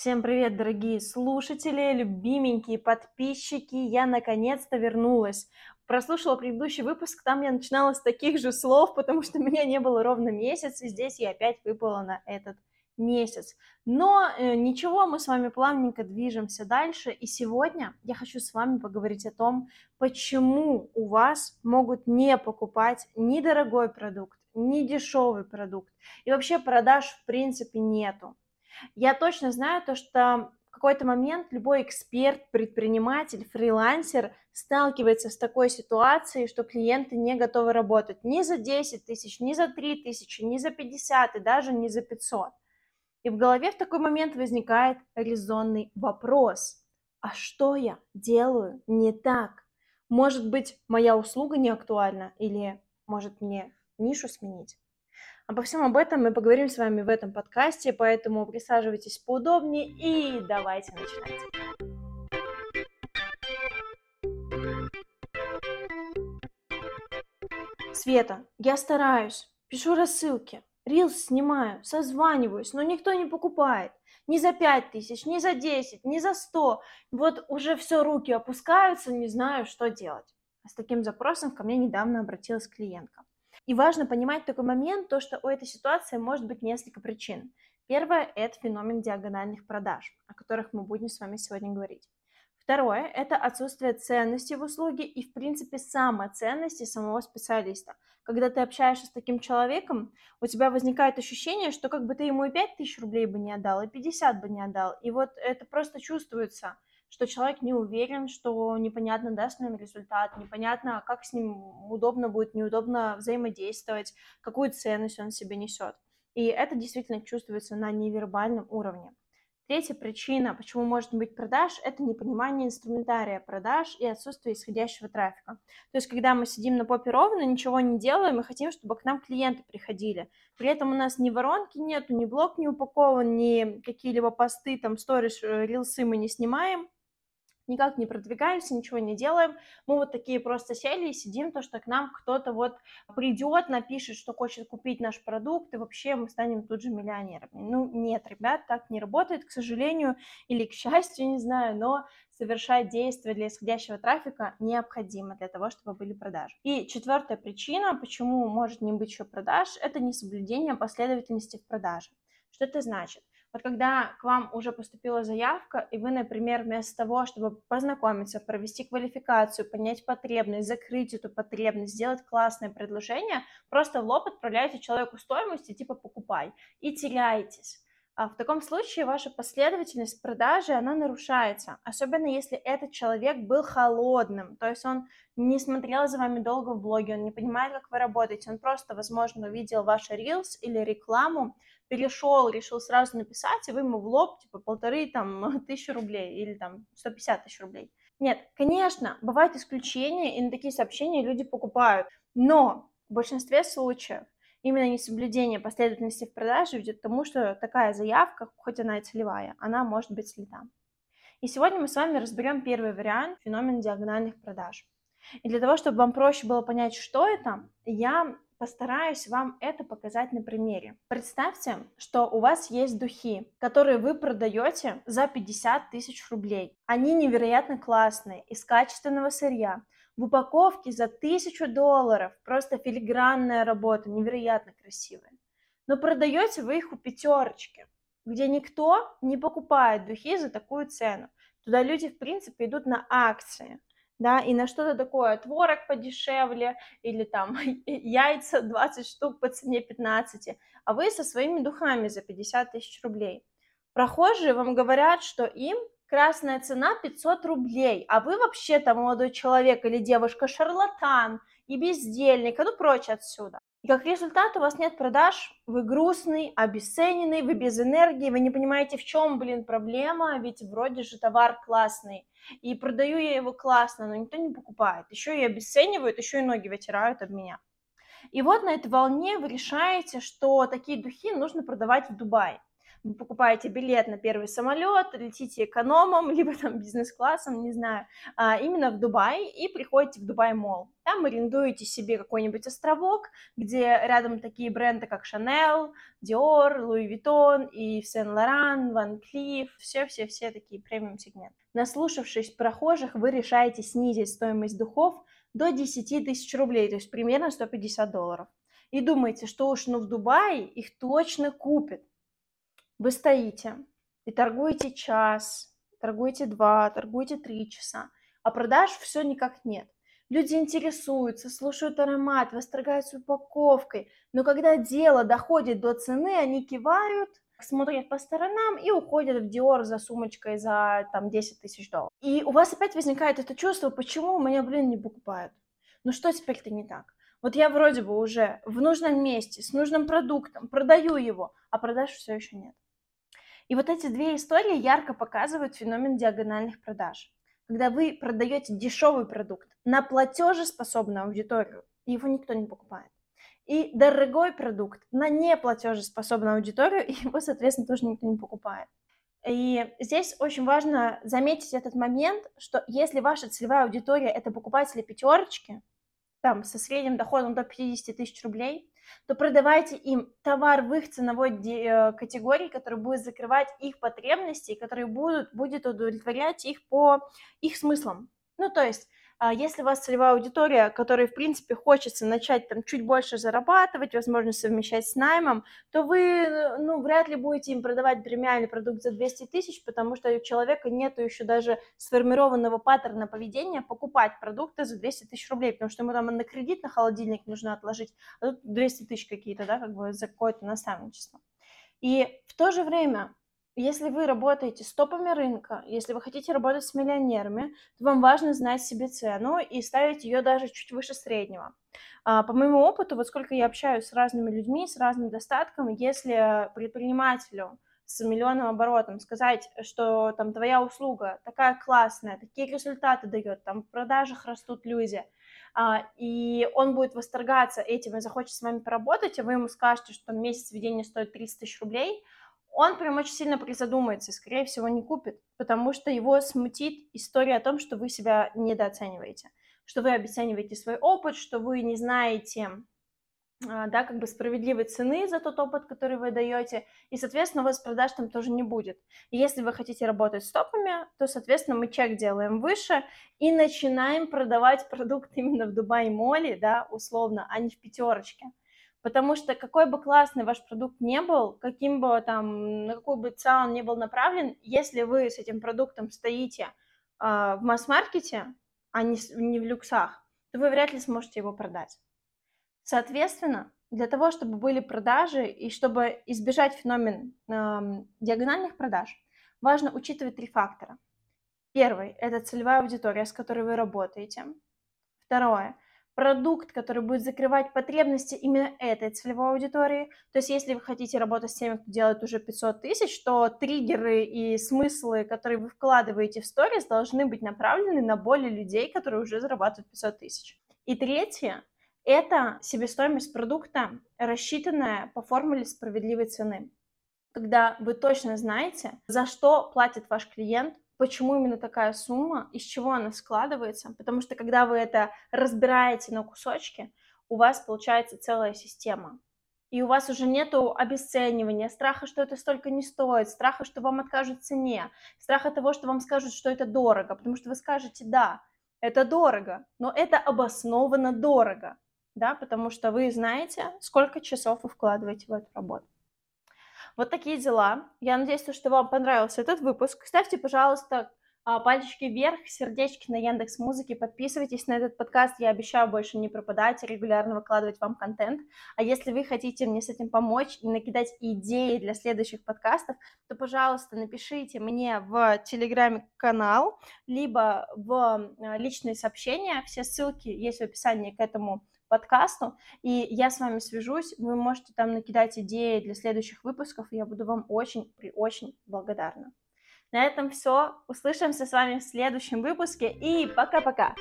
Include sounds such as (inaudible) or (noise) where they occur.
Всем привет, дорогие слушатели, любименькие подписчики. Я наконец-то вернулась. Прослушала предыдущий выпуск, там я начинала с таких же слов, потому что (laughs) меня не было ровно месяц, и здесь я опять выпала на этот месяц. Но э, ничего, мы с вами плавненько движемся дальше, и сегодня я хочу с вами поговорить о том, почему у вас могут не покупать ни дорогой продукт, ни дешевый продукт, и вообще продаж в принципе нету. Я точно знаю то, что в какой-то момент любой эксперт, предприниматель, фрилансер сталкивается с такой ситуацией, что клиенты не готовы работать ни за 10 тысяч, ни за 3 тысячи, ни за 50 и даже не за 500. И в голове в такой момент возникает резонный вопрос. А что я делаю не так? Может быть, моя услуга не актуальна или может мне нишу сменить? Обо всем об этом мы поговорим с вами в этом подкасте, поэтому присаживайтесь поудобнее и давайте начинать. Света, я стараюсь, пишу рассылки, рилс снимаю, созваниваюсь, но никто не покупает. Ни за пять тысяч, ни за десять, ни за сто. Вот уже все руки опускаются, не знаю, что делать. С таким запросом ко мне недавно обратилась клиентка. И важно понимать такой момент, то, что у этой ситуации может быть несколько причин. Первое – это феномен диагональных продаж, о которых мы будем с вами сегодня говорить. Второе – это отсутствие ценности в услуге и, в принципе, самоценности самого специалиста. Когда ты общаешься с таким человеком, у тебя возникает ощущение, что как бы ты ему и 5 тысяч рублей бы не отдал, и 50 бы не отдал. И вот это просто чувствуется – что человек не уверен, что непонятно, даст ли он результат, непонятно, как с ним удобно будет, неудобно взаимодействовать, какую ценность он себе несет. И это действительно чувствуется на невербальном уровне. Третья причина, почему может быть продаж, это непонимание инструментария продаж и отсутствие исходящего трафика. То есть, когда мы сидим на попе ровно, ничего не делаем, мы хотим, чтобы к нам клиенты приходили. При этом у нас ни воронки нету, ни блок не упакован, ни какие-либо посты, там, сторис, э, рилсы мы не снимаем, никак не продвигаемся, ничего не делаем. Мы вот такие просто сели и сидим, то, что к нам кто-то вот придет, напишет, что хочет купить наш продукт, и вообще мы станем тут же миллионерами. Ну, нет, ребят, так не работает, к сожалению, или к счастью, не знаю, но совершать действия для исходящего трафика необходимо для того, чтобы были продажи. И четвертая причина, почему может не быть еще продаж, это несоблюдение последовательности в продаже. Что это значит? Вот когда к вам уже поступила заявка, и вы, например, вместо того, чтобы познакомиться, провести квалификацию, понять потребность, закрыть эту потребность, сделать классное предложение, просто в лоб отправляете человеку стоимость и типа покупай, и теряетесь. А в таком случае ваша последовательность продажи, она нарушается, особенно если этот человек был холодным, то есть он не смотрел за вами долго в блоге, он не понимает, как вы работаете, он просто, возможно, увидел ваш Reels или рекламу, перешел, решил сразу написать, и вы ему в лоб, типа, полторы, там, (laughs) тысячи рублей или, там, 150 тысяч рублей. Нет, конечно, бывают исключения, и на такие сообщения люди покупают, но в большинстве случаев именно несоблюдение последовательности в продаже ведет к тому, что такая заявка, хоть она и целевая, она может быть слита. И сегодня мы с вами разберем первый вариант феномен диагональных продаж. И для того, чтобы вам проще было понять, что это, я Постараюсь вам это показать на примере. Представьте, что у вас есть духи, которые вы продаете за 50 тысяч рублей. Они невероятно классные, из качественного сырья, в упаковке за тысячу долларов, просто филигранная работа, невероятно красивая. Но продаете вы их у пятерочки, где никто не покупает духи за такую цену. Туда люди, в принципе, идут на акции да, и на что-то такое, творог подешевле, или там (laughs) яйца 20 штук по цене 15, а вы со своими духами за 50 тысяч рублей. Прохожие вам говорят, что им красная цена 500 рублей, а вы вообще-то молодой человек или девушка шарлатан и бездельник, а ну прочь отсюда. И как результат у вас нет продаж, вы грустный, обесцененный, вы без энергии, вы не понимаете, в чем, блин, проблема, ведь вроде же товар классный. И продаю я его классно, но никто не покупает. Еще и обесценивают, еще и ноги вытирают об меня. И вот на этой волне вы решаете, что такие духи нужно продавать в Дубае. Вы покупаете билет на первый самолет, летите экономом, (laughs) либо там бизнес-классом, не знаю, а, именно в Дубай и приходите в Дубай Мол. Там арендуете себе какой-нибудь островок, где рядом такие бренды, как Chanel, Dior, Louis Vuitton и Saint Laurent, Van Cleef, все-все-все такие премиум-сегменты. Наслушавшись прохожих, вы решаете снизить стоимость духов до 10 тысяч рублей, то есть примерно 150 долларов. И думаете, что уж ну в Дубае их точно купят. Вы стоите и торгуете час, торгуете два, торгуете три часа, а продаж все никак нет. Люди интересуются, слушают аромат, восторгаются упаковкой, но когда дело доходит до цены, они кивают, смотрят по сторонам и уходят в Dior за сумочкой за там 10 тысяч долларов. И у вас опять возникает это чувство, почему меня, блин, не покупают? Ну что теперь-то не так? Вот я вроде бы уже в нужном месте, с нужным продуктом, продаю его, а продаж все еще нет. И вот эти две истории ярко показывают феномен диагональных продаж. Когда вы продаете дешевый продукт на платежеспособную аудиторию, его никто не покупает. И дорогой продукт на неплатежеспособную аудиторию, (laughs) его, соответственно, тоже никто не покупает. И здесь очень важно заметить этот момент, что если ваша целевая аудитория это покупатели пятерочки, там, со средним доходом до 50 тысяч рублей, то продавайте им товар в их ценовой э, категории, который будет закрывать их потребности, который будут, будет удовлетворять их по их смыслам. Ну, то есть если у вас целевая аудитория, которой, в принципе, хочется начать там чуть больше зарабатывать, возможно, совмещать с наймом, то вы, ну, вряд ли будете им продавать премиальный продукт за 200 тысяч, потому что у человека нет еще даже сформированного паттерна поведения покупать продукты за 200 тысяч рублей, потому что ему там на кредит, на холодильник нужно отложить, а тут 200 тысяч какие-то, да, как бы за какое-то наставничество. И в то же время если вы работаете с топами рынка, если вы хотите работать с миллионерами, то вам важно знать себе цену и ставить ее даже чуть выше среднего. А, по моему опыту, вот сколько я общаюсь с разными людьми, с разным достатком, если предпринимателю с миллионным оборотом сказать, что там твоя услуга такая классная, такие результаты дает, там в продажах растут люди, а, и он будет восторгаться этим и захочет с вами поработать, а вы ему скажете, что месяц ведения стоит 30 тысяч рублей, он прям очень сильно призадумается и, скорее всего, не купит, потому что его смутит история о том, что вы себя недооцениваете, что вы обесцениваете свой опыт, что вы не знаете, а, да, как бы справедливой цены за тот опыт, который вы даете, и, соответственно, у вас продаж там тоже не будет. И если вы хотите работать с топами, то, соответственно, мы чек делаем выше и начинаем продавать продукт именно в Дубай Моле, да, условно, а не в пятерочке. Потому что какой бы классный ваш продукт не был, каким бы там, на какую бы цель он не был направлен, если вы с этим продуктом стоите э, в масс-маркете, а не, не в люксах, то вы вряд ли сможете его продать. Соответственно, для того, чтобы были продажи и чтобы избежать феномен э, диагональных продаж, важно учитывать три фактора. Первый – это целевая аудитория, с которой вы работаете. Второе – продукт, который будет закрывать потребности именно этой целевой аудитории. То есть если вы хотите работать с теми, кто делает уже 500 тысяч, то триггеры и смыслы, которые вы вкладываете в сторис, должны быть направлены на более людей, которые уже зарабатывают 500 тысяч. И третье – это себестоимость продукта, рассчитанная по формуле справедливой цены. Когда вы точно знаете, за что платит ваш клиент, почему именно такая сумма, из чего она складывается, потому что когда вы это разбираете на кусочки, у вас получается целая система. И у вас уже нету обесценивания, страха, что это столько не стоит, страха, что вам откажут в цене, страха того, что вам скажут, что это дорого, потому что вы скажете, да, это дорого, но это обоснованно дорого, да, потому что вы знаете, сколько часов вы вкладываете в эту работу. Вот такие дела. Я надеюсь, что вам понравился этот выпуск. Ставьте, пожалуйста, а, пальчики вверх, сердечки на Яндекс Музыке, подписывайтесь на этот подкаст, я обещаю больше не пропадать, регулярно выкладывать вам контент. А если вы хотите мне с этим помочь и накидать идеи для следующих подкастов, то, пожалуйста, напишите мне в Телеграме канал, либо в а, личные сообщения, все ссылки есть в описании к этому подкасту, и я с вами свяжусь, вы можете там накидать идеи для следующих выпусков, и я буду вам очень-очень благодарна. На этом все. Услышимся с вами в следующем выпуске, и пока-пока!